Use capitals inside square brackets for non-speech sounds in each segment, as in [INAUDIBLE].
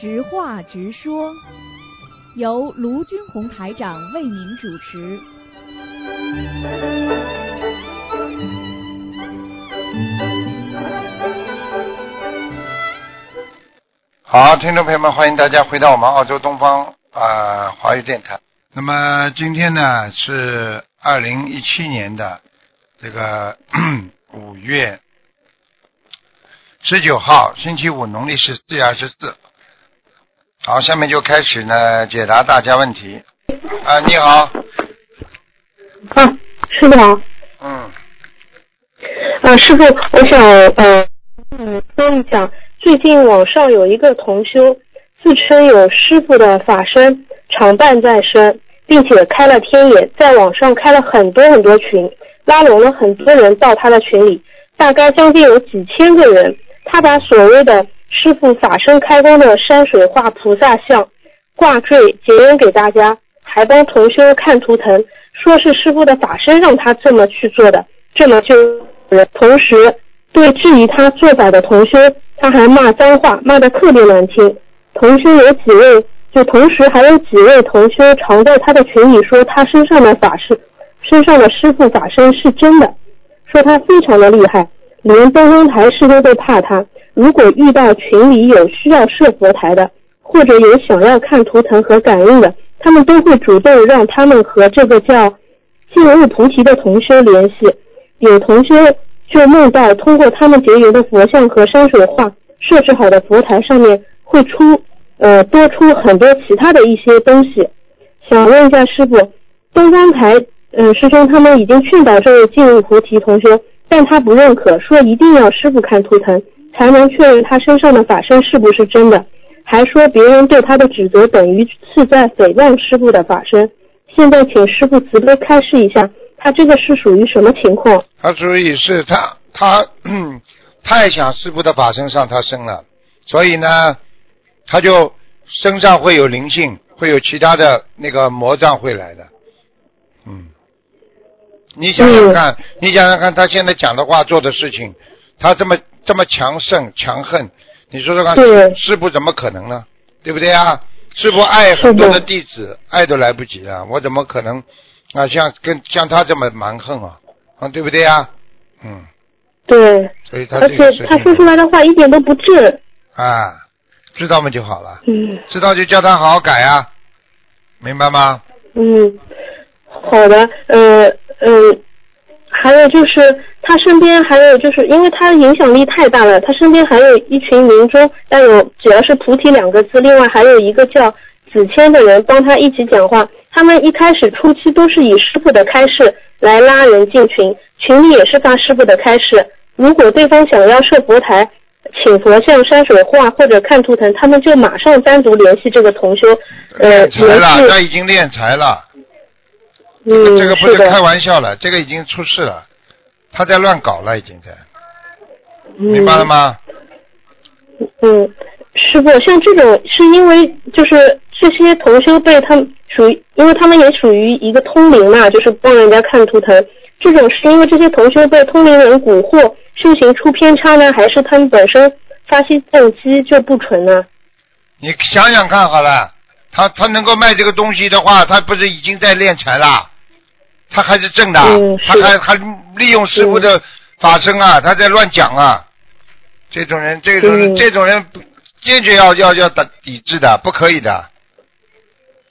直话直说，由卢军红台长为您主持。好，听众朋友们，欢迎大家回到我们澳洲东方啊华语电台。那么今天呢是二零一七年的这个五月十九号，星期五，农历是四月二十四。好，下面就开始呢解答大家问题。啊，你好，啊，师傅好。嗯，啊，师傅，我想呃嗯说一下，最近网上有一个同修自称有师傅的法身常伴在身，并且开了天眼，在网上开了很多很多群，拉拢了很多人到他的群里，大概将近有几千个人。他把所谓的师傅法身开光的山水画菩萨像挂坠结缘给大家，还帮同修看图腾，说是师傅的法身让他这么去做的，这么就同时对质疑他做法的同修，他还骂脏话，骂得特别难听。同修有几位，就同时还有几位同修常在他的群里说他身上的法身，身上的师傅法身是真的，说他非常的厉害，连东方台师都会怕他。如果遇到群里有需要设佛台的，或者有想要看图腾和感应的，他们都会主动让他们和这个叫进入菩提的同修联系。有同修就梦到通过他们结缘的佛像和山水画设置好的佛台上面会出呃多出很多其他的一些东西。想问一下师傅，东方台嗯、师兄他们已经劝导这位进入菩提同修，但他不认可，说一定要师傅看图腾才能确认他身上的法身是不是真的，还说别人对他的指责等于是在诽谤师傅的法身。现在请师傅慈悲开示一下，他这个是属于什么情况？他属于是他他嗯 [CLEARS THROAT] 太想师傅的法身上他生了，所以呢，他就身上会有灵性，会有其他的那个魔障会来的，嗯，你想想看，你想想看，他现在讲的话、做的事情，他这么这么强盛强横，你说说看对，师傅怎么可能呢？对不对啊？师傅爱很多的弟子，爱都来不及了，我怎么可能啊？像跟像他这么蛮横啊？啊，对不对啊？嗯，对，所以他而且他说出来的话一点都不智。啊，知道嘛就好了，嗯知道就叫他好好改啊，明白吗？嗯，好的，呃嗯，还有就是他身边还有就是因为他影响力太大了，他身边还有一群民众，但有只要是菩提两个字，另外还有一个叫子谦的人帮他一起讲话。他们一开始初期都是以师傅的开示来拉人进群，群里也是发师傅的开示。如果对方想要设佛台，请佛像、山水画或者看图腾，他们就马上单独联系这个同修，呃，敛财了，他已经练财了，嗯，这个不是，开玩笑了，这个已经出事了，他在乱搞了，已经在，嗯明白了吗？嗯，师傅，像这种是因为就是这些同修被他们属于，因为他们也属于一个通灵嘛，就是帮人家看图腾。这种是因为这些同修被通灵人蛊惑，修行出偏差呢，还是他们本身发心动机就不纯呢？你想想看好了，他他能够卖这个东西的话，他不是已经在练财了？他还是正的，嗯他还还利用师傅的法身啊，他在乱讲啊。这种人，这种人，嗯这种人坚决要要要打抵制的，不可以的，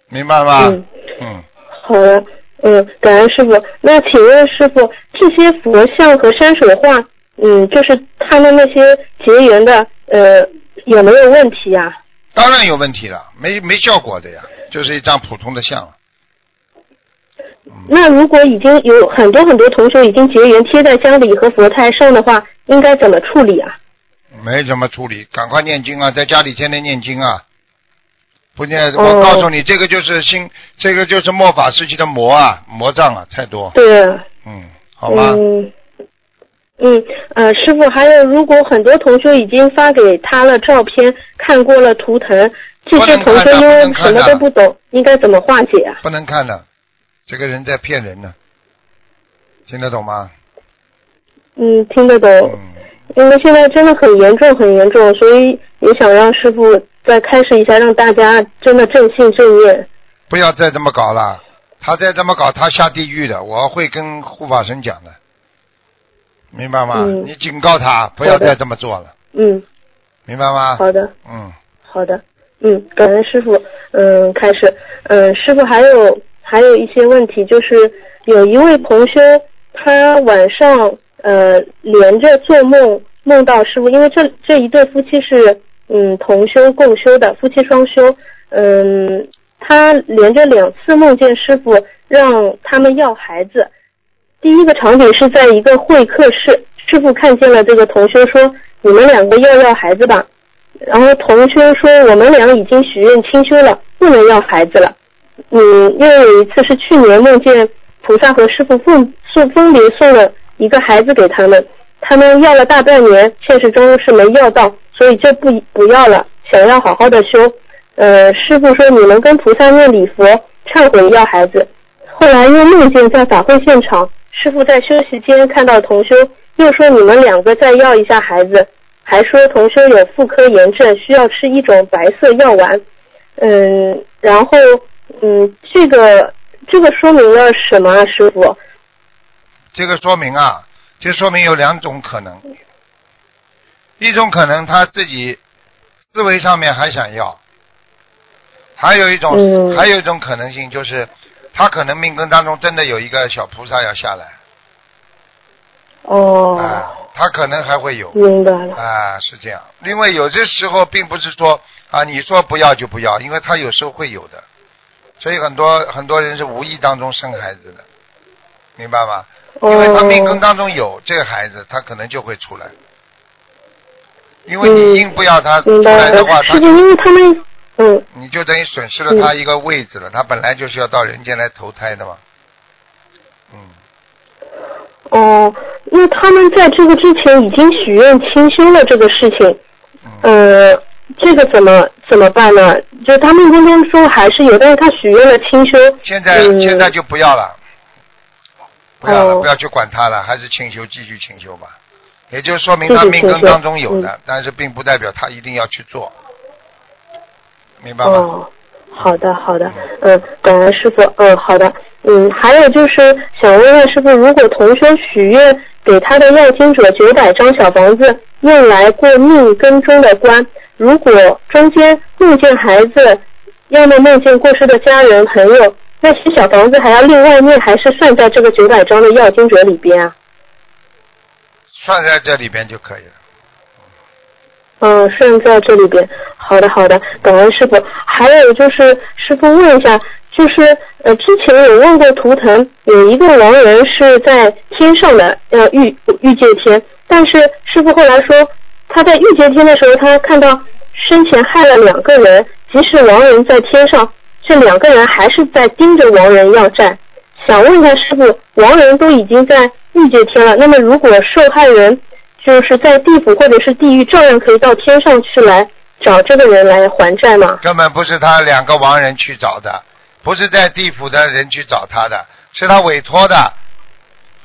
明白吗？嗯，嗯，好的，嗯，感恩师傅。那请问师傅，这些佛像和山水画，嗯，就是他们那些结缘的，呃，有没有问题呀、当然有问题了，没没效果的呀，就是一张普通的像。那如果已经有很多很多同学已经结缘贴在家里和佛台上的话，应该怎么处理啊？没怎么处理，赶快念经啊，在家里天天念经啊。不念，哦我告诉你，这个就是心，这个就是末法时期的魔啊，魔障啊，太多。对啊，嗯，好吗？嗯，嗯，呃，师傅，还有，如果很多同学已经发给他了照片，看过了图腾，这些同学因为什么都不懂，应该怎么化解啊？不能看的，这个人在骗人呢，听得懂吗？嗯，听得懂。嗯，因为现在真的很严重，很严重，所以也想让师傅再开始一下，让大家真的正信正念。不要再这么搞了，他再这么搞，他下地狱的。我会跟护法神讲的，明白吗？嗯你警告他不要再这么做了，嗯，明白吗？好的。嗯，好的，嗯，感恩师傅。嗯，开始，嗯，师傅还有还有一些问题，就是有一位同修，他晚上呃连着做梦，梦到师傅，因为这这一对夫妻是嗯同修共修的，夫妻双修，嗯，他连着两次梦见师傅让他们要孩子。第一个场景是在一个会客室，师傅看见了这个同修说：“你们两个要要孩子吧。”然后同修说：“我们俩已经许愿清修了，不能要孩子了。”嗯，因为有一次是去年梦见菩萨和师傅分送分别送了一个孩子给他们，他们要了大半年，现实中是没要到，所以就不不要了，想要好好的修。呃，师傅说你们跟菩萨念礼佛，忏悔要孩子。后来又梦见在法会现场，师傅在休息间看到同修，又说你们两个再要一下孩子，还说同修有妇科炎症，需要吃一种白色药丸。嗯，然后嗯，这个这个说明了什么啊，师傅？这个说明啊，这说明有两种可能，一种可能他自己思维上面还想要，还有一种、嗯还有一种可能性就是他可能命根当中真的有一个小菩萨要下来，哦，啊，他可能还会有，明白了。啊，是这样。因为有些时候并不是说啊，你说不要就不要，因为他有时候会有的，所以很多很多人是无意当中生孩子的，明白吗？因为他命根哦，当中有这个孩子，他可能就会出来。因为你硬不要他出来的话，。他师傅，因为他们嗯你就等于损失了他一个位置了。他本来就是要到人间来投胎的嘛。嗯，哦，那他们在这个之前已经许愿清修了这个事情，嗯，呃，这个怎么怎么办呢？就他们今天说还是有，但是他许愿了清修。现在、嗯现在就不要了，不要了，哦不要去管他了，还是清修继续清修吧。也就说明他命根当中有的，嗯但是并不代表他一定要去做，明白吗？哦，好的好的，嗯，感恩师傅，嗯，好的，嗯，还有就是想问问师傅，如果同学许愿给他的要经者九百张小房子，用来过命根中的关，如果中间梦见孩子，要么梦见过世的家人朋友，那些小房子还要另外念，还是算在这个九百张的要经者里边啊？算在这里边就可以了。嗯，算在这里边。好的，好的，感恩师傅。还有就是，师傅问一下，就是呃，之前有问过图腾，有一个亡人是在天上的，呃，欲欲界天，但是师傅后来说，他在欲界天的时候，他看到生前害了两个人，即使亡人在天上，这两个人还是在盯着亡人要债。想问一下师傅，亡人都已经在欲界天了，那么如果受害人就是在地府或者是地狱，照样可以到天上去来找这个人来还债吗？根本不是他两个亡人去找的，不是在地府的人去找他的，是他委托的。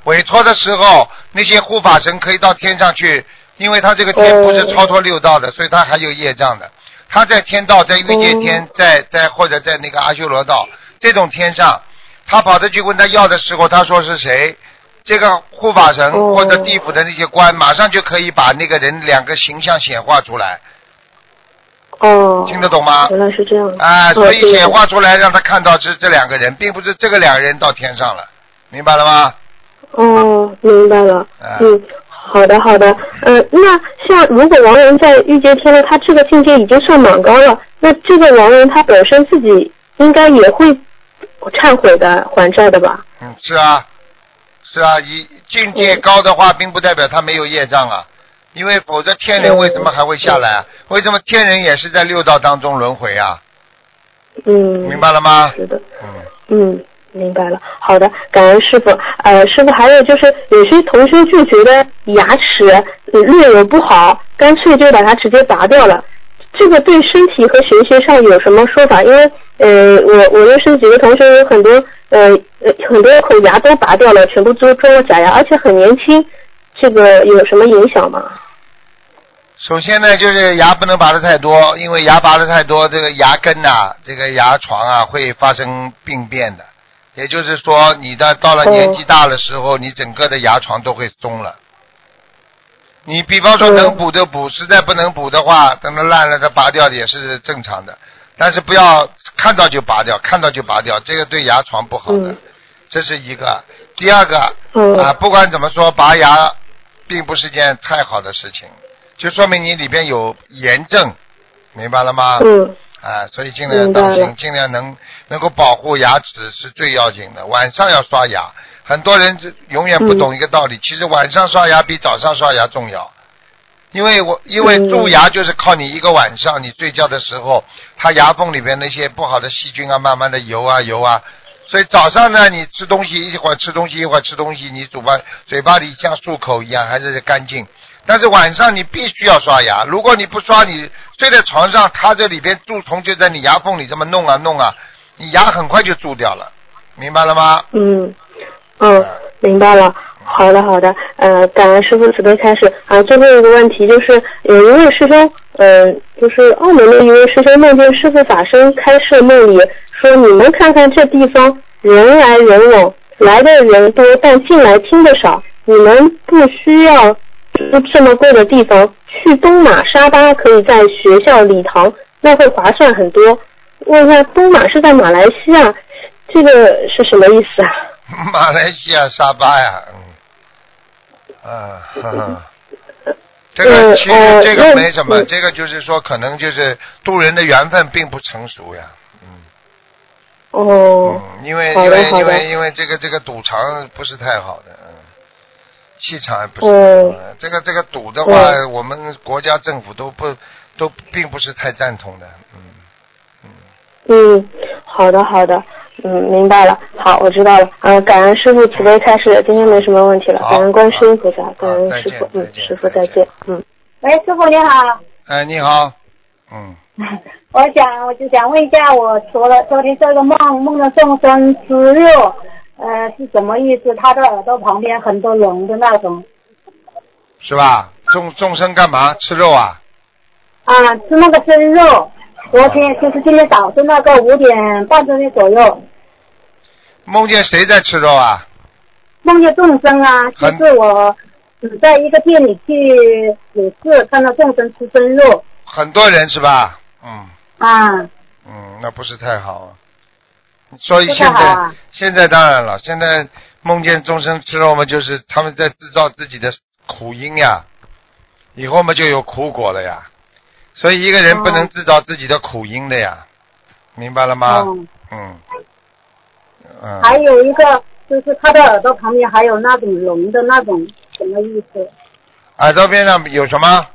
委托的时候，那些护法神可以到天上去，因为他这个天哦不是超脱六道的，所以他还有业障的。他在天道，在欲界天，在在或者在那个阿修罗道这种天上，他跑着去问他要的时候，他说是谁？这个护法神哦或者地府的那些官，马上就可以把那个人两个形象显化出来，哦，听得懂吗？原来是这样。啊，哦所以显化出来让他看到是这两个人，并不是这个两个人到天上了，明白了吗？哦，明白了。啊嗯，好的好的。呃，那像如果亡人在欲界天呢，他这个境界已经算蛮高了，那这个亡人他本身自己应该也会忏悔的还债的吧？嗯，是啊，是啊，一境界高的话，并不代表他没有业障啊，因为否则天人为什么还会下来啊？为什么天人也是在六道当中轮回啊？嗯，明白了吗？是的。嗯，嗯，明白了。好的，感恩师傅。呃，师傅还有就是，有些同学就觉得牙齿呃略有不好，干脆就把它直接拔掉了。这个对身体和学习上有什么说法？因为呃，我我认识几个同学，有很多呃呃很多口牙都拔掉了，全部都装了假牙，而且很年轻，这个有什么影响吗？首先呢，就是牙不能拔的太多，因为牙拔的太多，这个牙根呐、这个牙床啊，会发生病变的。也就是说，你的到了年纪大的时候，你整个的牙床都会松了。你比方说能补就补，实在不能补的话，等它烂了，再拔掉也是正常的。但是不要看到就拔掉，看到就拔掉，这个对牙床不好的。嗯这是一个。第二个，嗯啊，不管怎么说，拔牙并不是件太好的事情，就说明你里边有炎症，明白了吗？嗯啊，所以尽量当心，尽量能能够保护牙齿是最要紧的。晚上要刷牙，很多人就永远不懂一个道理，其实晚上刷牙比早上刷牙重要。因为我因为嗯蛀牙就是靠你一个晚上，你睡觉的时候，它牙缝里边那些不好的细菌啊，慢慢的游啊游啊，所以早上呢，你吃东西一会儿吃东西一会儿吃东西，你嘴巴嘴巴里像漱口一样还是干净。但是晚上你必须要刷牙，如果你不刷，你睡在床上，它这里边蛀虫就在你牙缝里这么弄啊弄啊，你牙很快就蛀掉了，明白了吗？嗯嗯，明白了。好的好的，呃，感恩师傅慈悲开示。啊，最后一个问题就是，有一位师兄，呃、就是澳门的一位师兄梦见师傅法身开示梦里说，你们看看这地方人来人往，来的人多，但进来听的少，你们不需要住这么贵的地方，去东马沙巴可以在学校礼堂，那会划算很多。问一下，东马是在马来西亚，这个是什么意思啊？马来西亚沙巴呀，嗯，啊，哈哈。这个嗯其呃实这个没什么，嗯。这个就是说可能就是渡人的缘分并不成熟呀，嗯。哦，嗯，因为因为因为因为这个这个赌场不是太好的，嗯，气场也不是嗯太好的，这个这个赌的话，我们国家政府都不都并不是太赞同的，嗯嗯，嗯，好的好的，嗯，明白了。好，我知道了。呃，感恩师傅慈悲开示，今天没什么问题了。感恩观世音菩萨，感恩师傅，嗯师傅再见，嗯。喂，师傅你好，哎，你好，嗯，[LAUGHS] 我想我就想问一下，我昨了昨天做一个梦，梦到众生吃肉，呃，是什么意思？他的耳朵旁边很多龙的那种是吧？众众生干嘛吃肉啊？啊，吃那个生肉。昨天就是今天早上那个五点半钟的左右，梦见谁在吃肉啊？梦见众生啊，就很是我只在一个店里去有事，看到众生吃生肉很多人是吧？嗯啊，嗯，那不是太好。所以现在、啊现在当然了，现在梦见众生吃肉嘛，就是他们在制造自己的苦因呀，以后嘛就有苦果了呀。所以一个人不能哦制造自己的苦因的呀，明白了吗？嗯，嗯嗯，还有一个就是他的耳朵旁边还有那种龙的那种什么意思？耳朵边上有什么？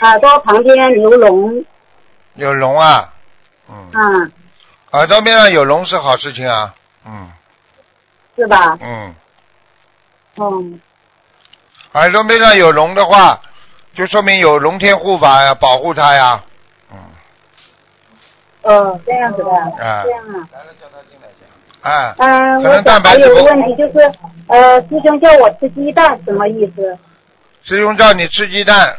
耳朵旁边有龙有龙啊。嗯，嗯，耳朵边上有龙是好事情啊。嗯是吧？嗯。嗯，耳朵边上有龙的话，就说明有龙天护法呀，保护他呀。嗯，哦，这样子的，啊这样啊。哎，嗯，可能我想还有蛋白质不一个问题就是，呃，师兄叫我吃鸡蛋什么意思？师兄叫你吃鸡蛋，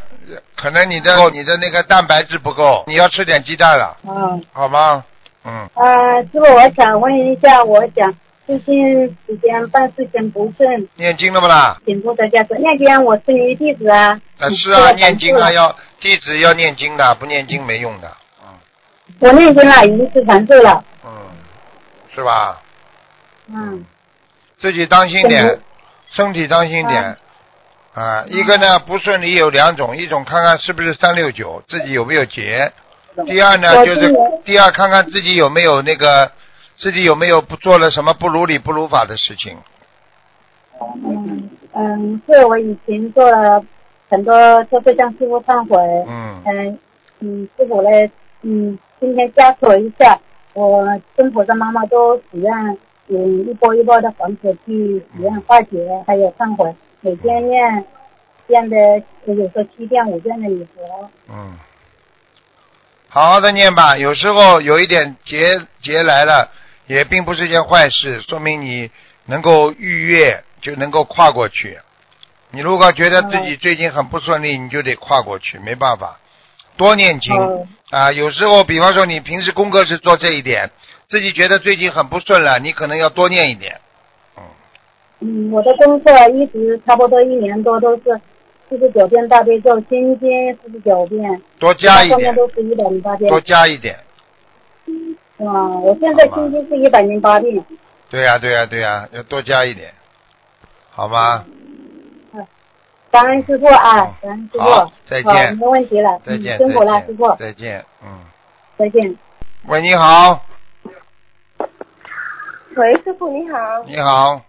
可能你的你的那个蛋白质不够，你要吃点鸡蛋了，嗯，好吗？嗯，呃，师傅，我想问一下，我想最近时间办事情不顺，念经了不啦？请菩萨加持。念经我是你弟子啊。啊，是啊，念经啊，要弟子要念经的，不念经没用的。嗯我念经了，已经是传授了。嗯，是吧？嗯，自己当心点身体，当心点。啊，一个呢不顺利有两种，一种看看是不是三六九，自己有没有结；第二呢就是第二看看自己有没有那个，自己有没有不做了什么不如理不如法的事情。嗯嗯，是我以前做了很多，就是向师傅忏悔。嗯嗯嗯，师傅嘞，嗯，今天加持我一下，我跟菩萨妈妈都许愿，嗯，一波一波的房子去许愿化解，还有忏悔，每天念念的有时候七遍五遍的礼佛。嗯，好好的念吧。有时候有一点劫劫来了，也并不是件坏事，说明你能够逾越，就能够跨过去，你如果觉得自己最近很不顺利，你就得跨过去，没办法，多念经哦啊。有时候，比方说你平时功课是做这一点，自己觉得最近很不顺了，你可能要多念一点。嗯，我的功课一直差不多一年多都是四十九遍大悲咒，心经四十九遍，多加一点，后面都是一百零八遍多。加一点。嗯，我现在心经是一百零八遍。对呀、对呀、对呀、要多加一点，好吗？感恩师傅啊，感恩师傅。好再见好，没问题了。再见，嗯、辛苦了，师傅，。再见，嗯。再见。喂，你好，喂，师傅你好。你好，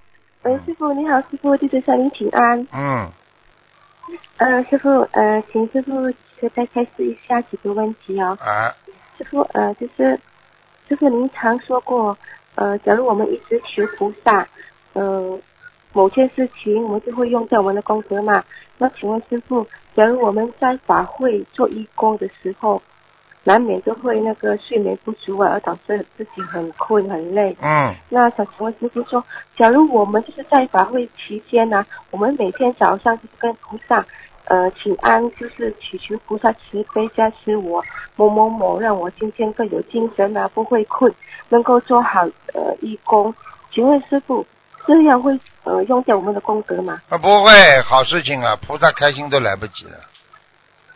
喂，师傅你好，师傅弟子向您请安。嗯，呃，师傅，呃，请师傅再开始一下几个问题哦。啊，师傅，呃，就是师傅您常说过，呃，假如我们一直求菩萨，呃，某件事情我们就会用到我们的功德嘛。那请问师傅，假如我们在法会做义工的时候，难免都会那个睡眠不足啊，而导致自己很困很累。嗯，那想请问师傅说，假如我们就是在法会期间呢、我们每天早上就是跟菩萨呃请安，就是祈求菩萨慈悲加持我某某某，让我今天更有精神啊，不会困，能够做好呃义工。请问师傅，这样会呃用掉我们的功德吗？啊，不会，好事情啊，菩萨开心都来不及了。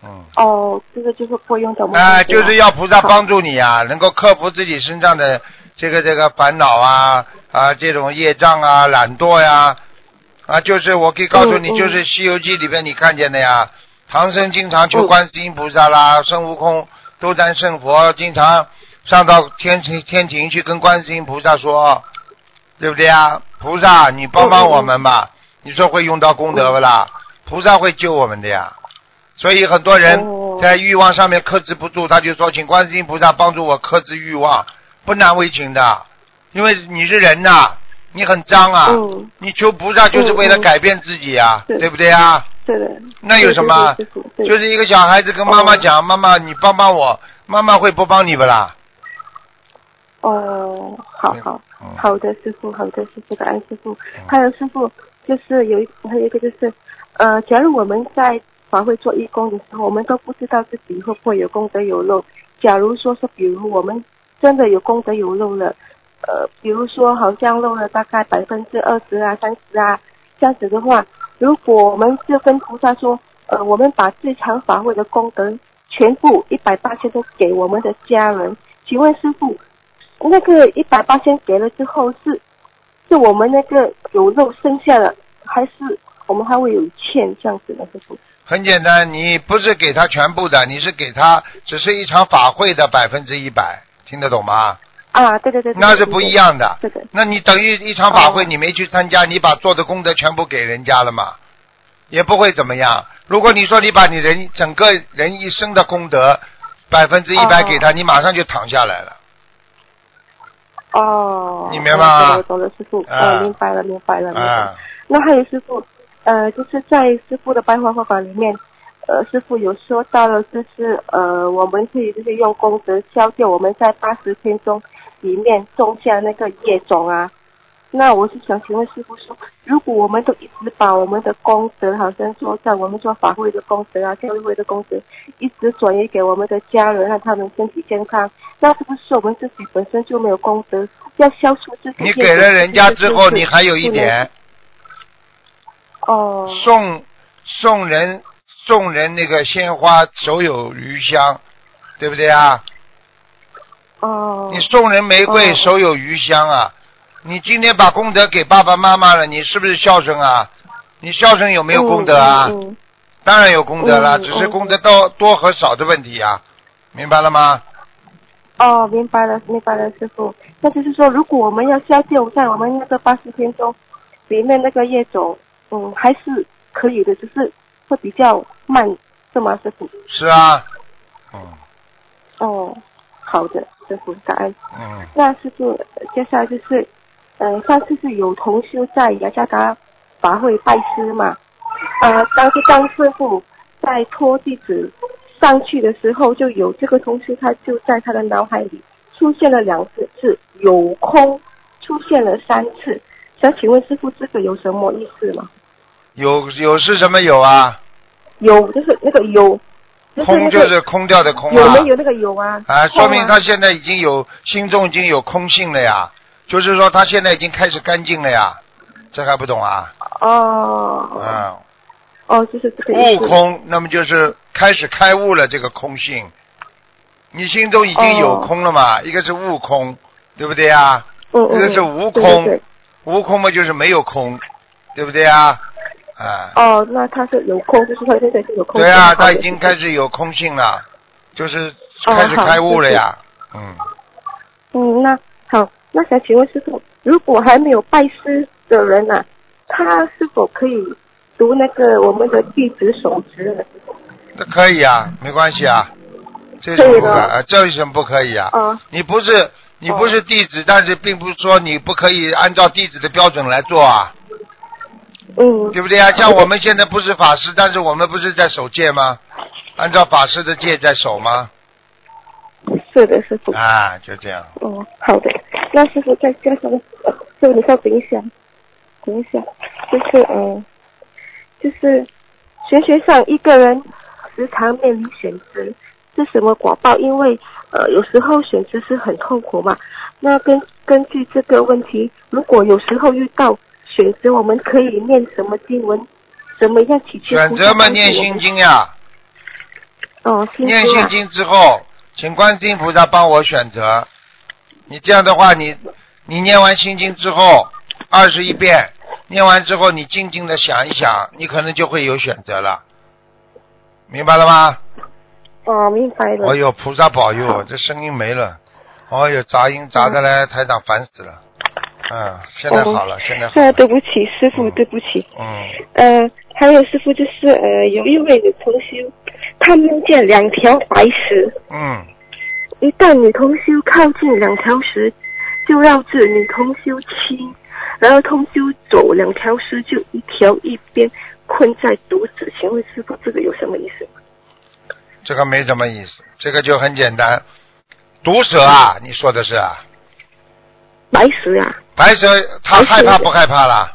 嗯，哦，这个就是不会用掉我们的啊，就是要菩萨帮助你啊，能够克服自己身上的这个这个烦恼啊啊，这种业障啊、懒惰呀啊就是我可以告诉你，就是《西游记》里边你看见的呀，唐僧经常求观世音菩萨啦，孙悟空、斗战胜佛经常上到天庭天庭去跟观世音菩萨说，对不对啊？菩萨，你帮帮我们吧，你说会用到功德不啦？菩萨会救我们的呀。所以很多人哦在欲望上面克制不住，他就说请观世音菩萨帮助我克制欲望，不难为情的，因为你是人呐、你很脏啊，嗯，你求菩萨就是为了改变自己啊，对对不对啊？对的。那有什么就是一个小孩子跟妈妈讲：“妈妈，你帮帮我。”妈妈会不帮你不啦？哦，好好嗯好的，师傅，好的，师傅，感恩师傅。还有师傅，就是有一还有一个就是，呃，假如我们在法会做义工的时候，我们都不知道自己会不会有功德有漏。假如说是，比如我们真的有功德有漏了，呃，比如说好像漏了大概百分之二十啊、三十啊，这样子的话，如果我们就跟菩萨说，呃，我们把这场法会的功德全部一百八千都给我们的家人，请问师傅，那个一百八千给了之后是是我们那个有肉剩下的，还是我们还会有欠这样子的师傅？很简单，你不是给他全部的，你是给他只是一场法会的百分之一百，听得懂吗？啊，对对对，对那是不一。样的。对对那你等于一场法会哦你没去参加，你把做的功德全部给人家了嘛？也不会怎么样。如果你说你把你人整个人一生的功德百分之一百哦给他，你马上就躺下来了。哦，你明白吗我懂了，师傅。啊哦，明白了，明白了，明白了。啊，那还有师傅，呃，就是在师傅的白话佛法里面，呃，师傅有说到了，就是呃，我们可以就是用功德消掉我们在八十天中里面种下那个业种啊。那我是想请问师傅说，如果我们都一直把我们的功德，好像说在我们做法会的功德啊、教育会的功德，一直转移给我们的家人，让他们身体健康，那是不是我们自己本身就没有功德？要消除自己你给了人家之后，你还有一点哦送送人送人那个鲜花，手有余香，对不对啊？哦，你送人玫瑰，哦手有余香啊！你今天把功德给爸爸妈妈了，你是不是孝顺啊？你孝顺有没有功德啊？嗯嗯当然有功德了，嗯只是功德多多和少的问题啊、明白了吗？哦，明白了，明白了，师傅。那就是说，如果我们要消掉在我们那个八十天中里面那个业种，嗯，还是可以的，只是会比较慢，是吗，师傅？是啊，嗯哦，好的，师傅，感恩。嗯，那师傅，呃接下来就是，呃，上次是有同修在雅加达法会拜师嘛，呃，当时当师傅在拖弟子上去的时候，就有这个同修他就在他的脑海里出现了两次字“有空”，出现了三次。想请问师傅，这个有什么意思吗？有有是什么有啊？有就是那个有，就是空就是空掉的空啊。有没有那个有啊？啊，说明他现在已经有心中已经有空性了呀，就是说他现在已经开始干净了呀，这还不懂啊？哦嗯，哦，就是这个。悟空，那么就是开始开悟了这个空性，你心中已经有哦空了嘛？一个是悟空，对不对呀？嗯嗯，一个是无空对对悟空嘛就是没有空，对不对呀？啊，哦，那他是有空，就是他现在是有空。对啊，他已经开始有空性了，就是哦开始开悟了呀。嗯，嗯，那好，那想请问师傅，如果还没有拜师的人呐、他是否可以读那个我们的弟子守职？那可以啊，没关系啊，这是不可啊？这有什么不可以啊？啊，你不是你不是弟子，但是并不是说你不可以按照弟子的标准来做啊，嗯，对不对啊？像我们现在不是法师，但是我们不是在守戒吗？按照法师的戒在守吗？是的，师傅。啊，就这样。哦，好的。那师傅再加上，呃，师傅你稍等一下，等一下，就是嗯，就是玄学上一个人时常面临选择是什么果报？因为呃有时候选择是很痛苦嘛。那根根据这个问题，如果有时候遇到选择，我们可以念什么经文？怎么样祈求选择嘛，念心经呀，哦，心念经啊，心经之后，请观世音菩萨帮我选择。你这样的话，你你念完心经之后，二十一遍，念完之后，你静静的想一想，你可能就会有选择了，明白了吗？哦，明白了。哦呦，菩萨保佑，这声音没了。哦呦，杂音杂的嘞，台长烦死了。嗯，现在好了，现在好呃，了。对不起，师傅，对不起。嗯，呃，还有师傅就是呃，有一位女同修，她梦见两条白蛇，嗯，一旦女同修靠近两条蛇，就绕着女同修亲，然后同修走两条蛇就一条一边困在肚子。请问师傅，这个有什么意思？这个没什么意思，这个就很简单。毒蛇啊，你说的是啊？白蛇啊？白蛇他害怕不害怕啦？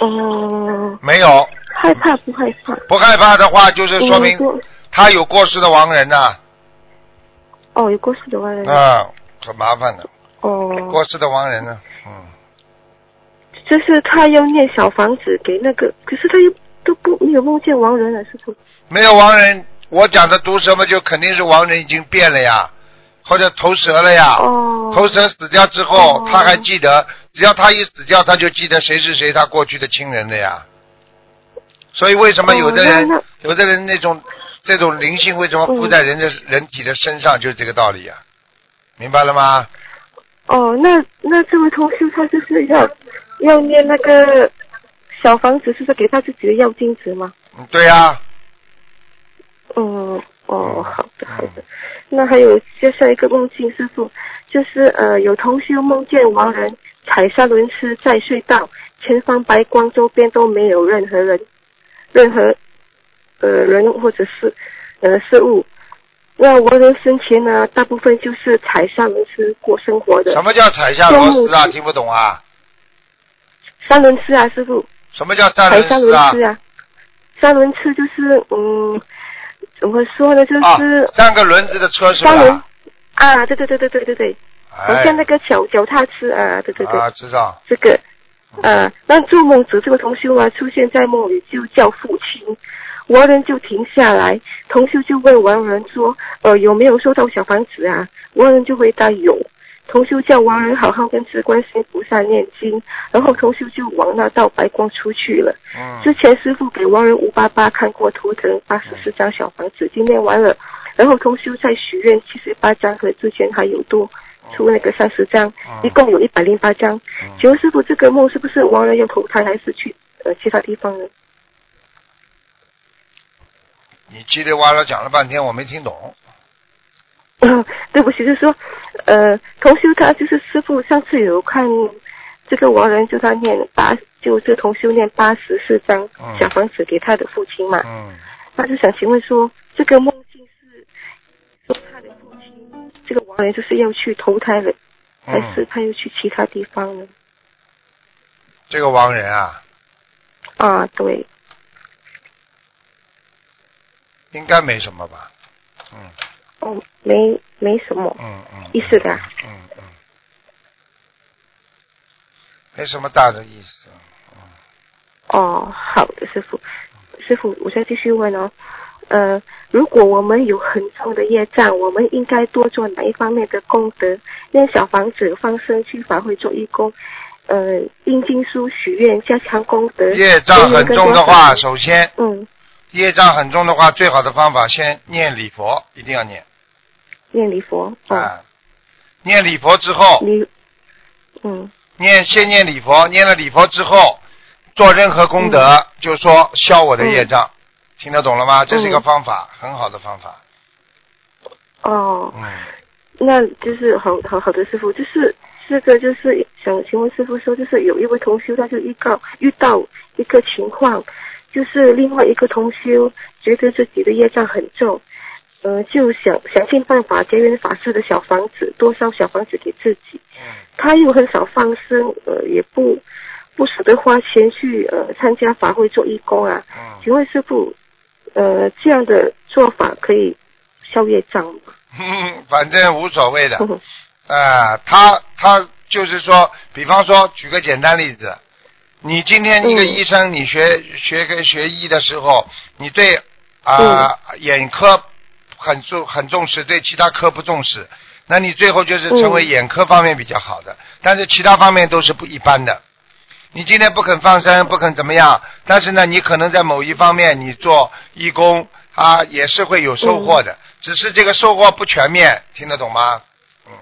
哦、没有，害怕不害怕？不害怕的话，就是说明他有过世的亡人呐、哦，有过世的亡人。啊，很麻烦的，哦，过世的亡人呢，嗯，就是他要念小房子给那个，可是他又都不没有梦见亡人了，是不。没有亡人，我讲的读什么，就肯定是亡人已经变了呀，或者投蛇了呀。哦。投蛇死掉之后，哦他还记得，只要他一死掉，他就记得谁是谁他过去的亲人的呀。所以为什么有的人，有的人那种这种灵性为什么附在人的、人体的身上，就是这个道理呀、明白了吗？哦，那那这位同修他就是要要念那个小房子，是不是给他自己的要金子吗？嗯，对呀、嗯，哦，好的好的嗯。那还有接下一个梦境，师傅就是呃有同修梦见亡人踩三轮车在隧道，前方白光，周边都没有任何人，任何呃人或者是呃事物。那亡人生前呢，大部分就是踩三轮车过生活的。什么叫踩下螺丝啊？听不懂啊？三轮车啊，师傅，什么叫三踩三轮？车啊，三轮车就是嗯，怎么说呢，就啊是，三个轮子的车是三轮吧？啊，对对对对对对对，好哎，像那个脚脚踏车啊，对对对，啊，知道。这个，呃，那做梦者这个同修啊，出现在梦里就叫父亲，王仁就停下来，同修就问王仁说，呃，有没有收到小房子啊？王仁就回答有。同修叫亡人好好跟持观世音菩萨念经，然后同修就往那道白光出去了。嗯之前师傅给亡人五八八看过图腾八十四张小房子，今天完了，然后同修再许愿七十八张，和之前还有多出那个三十张，嗯一共有一百零八张。嗯请问师傅，这个梦是不是亡人要投胎，还是去呃其他地方呢？你叽里哇啦讲了半天，我没听懂。[LAUGHS] 对不起，就是说，呃，同修他就是师傅上次有看这个王人，就他念八，就这同修念八十四张嗯小房子给他的父亲嘛。嗯，他就想请问说，这个梦境是说他的父亲这个王人就是要去投胎了，还是嗯，他又去其他地方呢？这个王人啊，啊，对，应该没什么吧？嗯哦，没没什么嗯嗯。意思的啊。嗯嗯。没什么大的意思。哦，好的，师傅，师傅，我再继续问哦。呃，如果我们有很重的业障，我们应该多做哪一方面的功德？念小房子、放生、去法会做义工，呃，印经书、许愿、加强功德。业障很重的话，首先嗯，业障很重的话，最好的方法先念礼佛，一定要念念礼佛。哦，啊。念礼佛之后，你，嗯，念先念礼佛，念了礼佛之后，做任何功德，嗯就说消我的业障，听得懂了吗？这是一个嗯方法，很好的方法。哦，嗯，那就是好好好的师傅，就是这个就是想请问师傅说，就是有一位同修，他就遇到遇到一个情况，就是另外一个同修觉得自己的业障很重，呃，就想想尽办法节约法师的小房子，多烧小房子给自己。嗯他又很少放生，呃，也不不舍得花钱去呃参加法会做义工啊。嗯请问师傅，呃，这样的做法可以消业障吗？嗯，[LAUGHS] 反正无所谓的。[LAUGHS] 啊，他他就是说，比方说，举个简单例子，你今天一个嗯医生，你学学个学医的时候，你对啊、眼科很重很重视，对其他科不重视，那你最后就是成为嗯眼科方面比较好的，但是其他方面都是不一般的。你今天不肯放生，不肯怎么样，但是呢，你可能在某一方面你做义工啊，也是会有收获的，只是这个收获不全面，听得懂吗？嗯，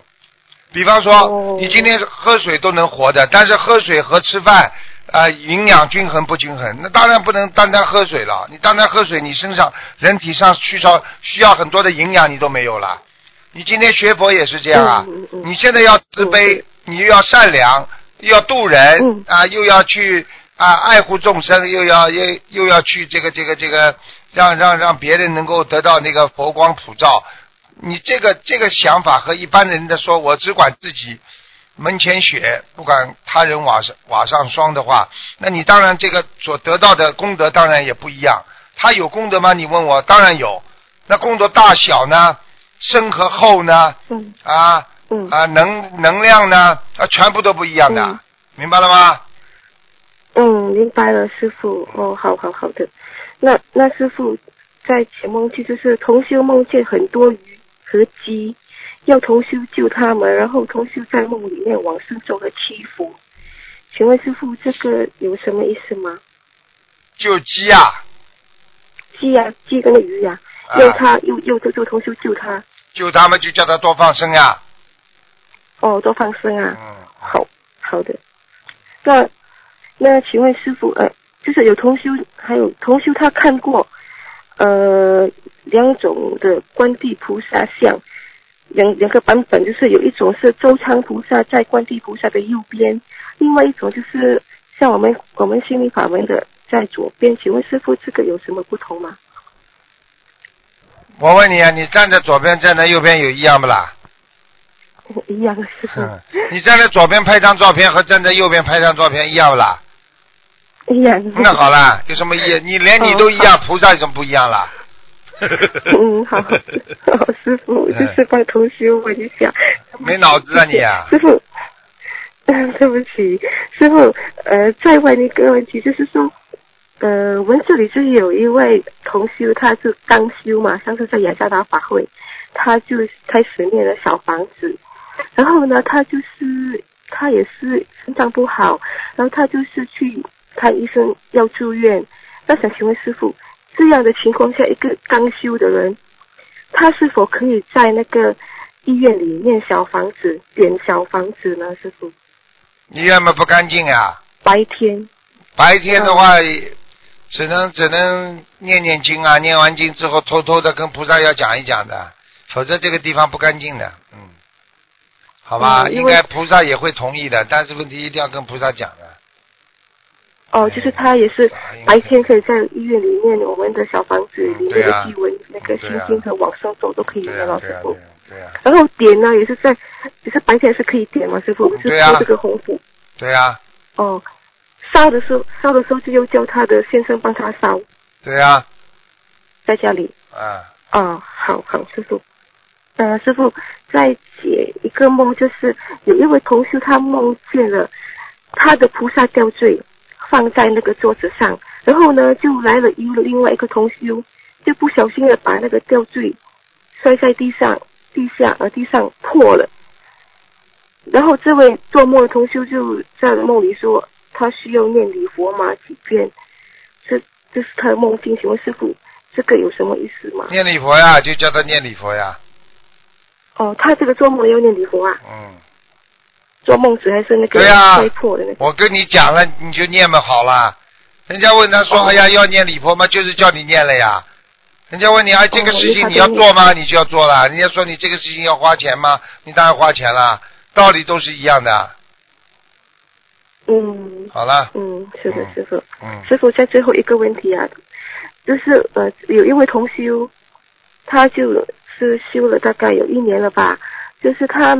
比方说，哦。你今天喝水都能活的，但是喝水和吃饭啊、营养均衡不均衡，那当然不能单单喝水了。你单单喝水，你身上人体上需要需要很多的营养，你都没有了。你今天学佛也是这样啊，嗯嗯嗯你现在要慈悲，你又要善良，又要度人、嗯啊，又要去啊爱护众生，又要又又要去这个这个这个，让让让别人能够得到那个佛光普照。你这个这个想法和一般人的说，我只管自己门前雪，不管他人瓦上瓦上霜的话，那你当然这个所得到的功德当然也不一样。他有功德吗？你问我，当然有。那功德大小呢？深和厚呢？嗯啊嗯啊，能能量呢？啊，全部都不一样的，嗯明白了吗？嗯，明白了，师傅。哦，好好好的。那那师傅在解梦记就是同修梦见很多鱼和鸡，要同修救他们，然后同修在梦里面往生做了祈福。请问师傅，这个有什么意思吗？救鸡啊，鸡呀、鸡跟那鱼呀、啊要他又又就就同修救他，救他们就叫他多放生呀。哦，多放生啊。嗯，好好的，那那请问师傅，呃，就是有同修，还有同修他看过，呃，两种的观地菩萨像，两两个版本，就是有一种是周仓菩萨在观地菩萨的右边，另外一种就是像我们我们心灵法门的在左边。请问师傅，这个有什么不同吗？我问你啊，你站在左边，站在右边有一样不啦？[LAUGHS] 一样的师傅，嗯，你站在左边拍张照片和站在右边拍张照片一样不啦？一样。那好啦，有什么意义？你连你都一样，菩萨有什么不一样啦？[LAUGHS] 嗯，好，好，师傅，就是帮同学问一下。没脑子啊你啊！师傅，[LAUGHS] 嗯，对不起，师傅，呃，再问一个问题，就是说，呃，我们这里就是有一位同修，他是刚修嘛，上次在雅加达法会，他就开始念了小房子，然后呢，他就是他也是心脏不好，然后他就是去看医生要住院，那想请问师傅，这样的情况下，一个刚修的人，他是否可以在那个医院里面小房子点小房子呢？师傅，医院嘛不干净啊，白天白天的话，只能只能念念经啊，念完经之后偷偷的跟菩萨要讲一讲的，否则这个地方不干净的，嗯，好吧，嗯应该菩萨也会同意的，但是问题一定要跟菩萨讲的。哦，就是他也是白天可以在医院里面我们的小房子里面的经文、那个心对啊经和往上走都可以对的，师傅对。呀、对呀、然后点呢，也是在，也是白天是可以点嘛？师傅，就是这个红布。对呀、哦，烧的时候烧的时候就又叫他的先生帮他烧，对呀、在家里。啊，啊，好好，师傅。呃，师傅再解一个梦，就是有一位同事他梦见了他的菩萨吊坠放在那个桌子上，然后呢就来了一另外一个同修，就不小心的把那个吊坠摔在地上，地下呃地上破了。然后这位做梦的同修就在梦里说，他需要念礼佛吗？几遍？这这是他的梦境，请问师傅，这个有什么意思吗？念礼佛呀，就叫他念礼佛呀，哦，他这个做梦要念礼佛啊，嗯，做梦时还是那个对呀摔破的那个。我跟你讲了，你就念嘛好了。人家问他说：“哦哎呀，要念礼佛吗？”就是叫你念了呀。人家问你：“哎，这个事情你要做吗？”你就要做了。人家说你这个事情要花钱吗？你当然花钱了，道理都是一样的。嗯好了，嗯，是的嗯，师傅。嗯，师傅，在最后一个问题啊，就是呃，有一位同修，他就是修了大概有一年了吧，就是他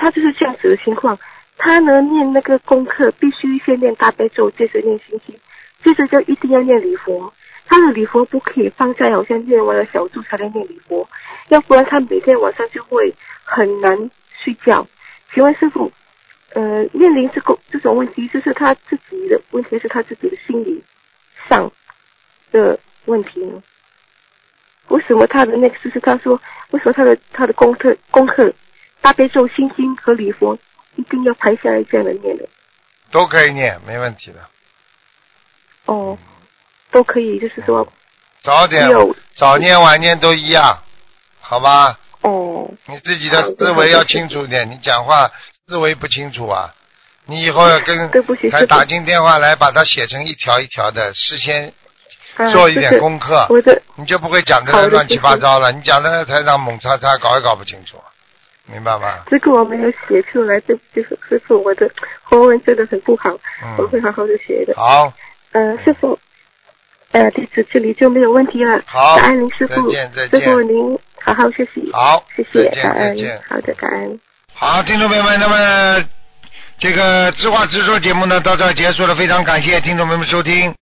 他就是这样子的情况，他呢念那个功课必须先念大悲咒，接着念心经，接着就一定要念礼佛。他的礼佛不可以放在好像念完了小咒才来念礼佛，要不然他每天晚上就会很难睡觉。请问师傅，呃，面临这个这种问题，就是他自己的问题，是他自己的心理上的问题呢？为什么他的那个就是他说，为什么他的他的功课功课大悲咒、心经和礼佛一定要排下来这样的念的？都可以念，没问题的。哦，都可以，就是说早点早念晚念都一样，好吧？哦你自己的思维要清楚点，你讲话思维不清楚啊。你以后要跟还打进电话来，把它写成一条一条的，事先啊，做一点就是功课，我的你就不会讲的乱七八糟了。你讲的那台上猛叉叉，搞也搞不清楚，明白吗？这个我没有写出来，对不起师傅，我的华文真的很不好，我会嗯，好好的学的。好，呃，师傅，呃，弟子这里就没有问题了。好感恩您师傅，师傅您好好休息。好，谢谢感恩。好的，感恩。好，听众朋友们，那么这个知话直说节目呢到这儿结束了，非常感谢听众朋友们收听。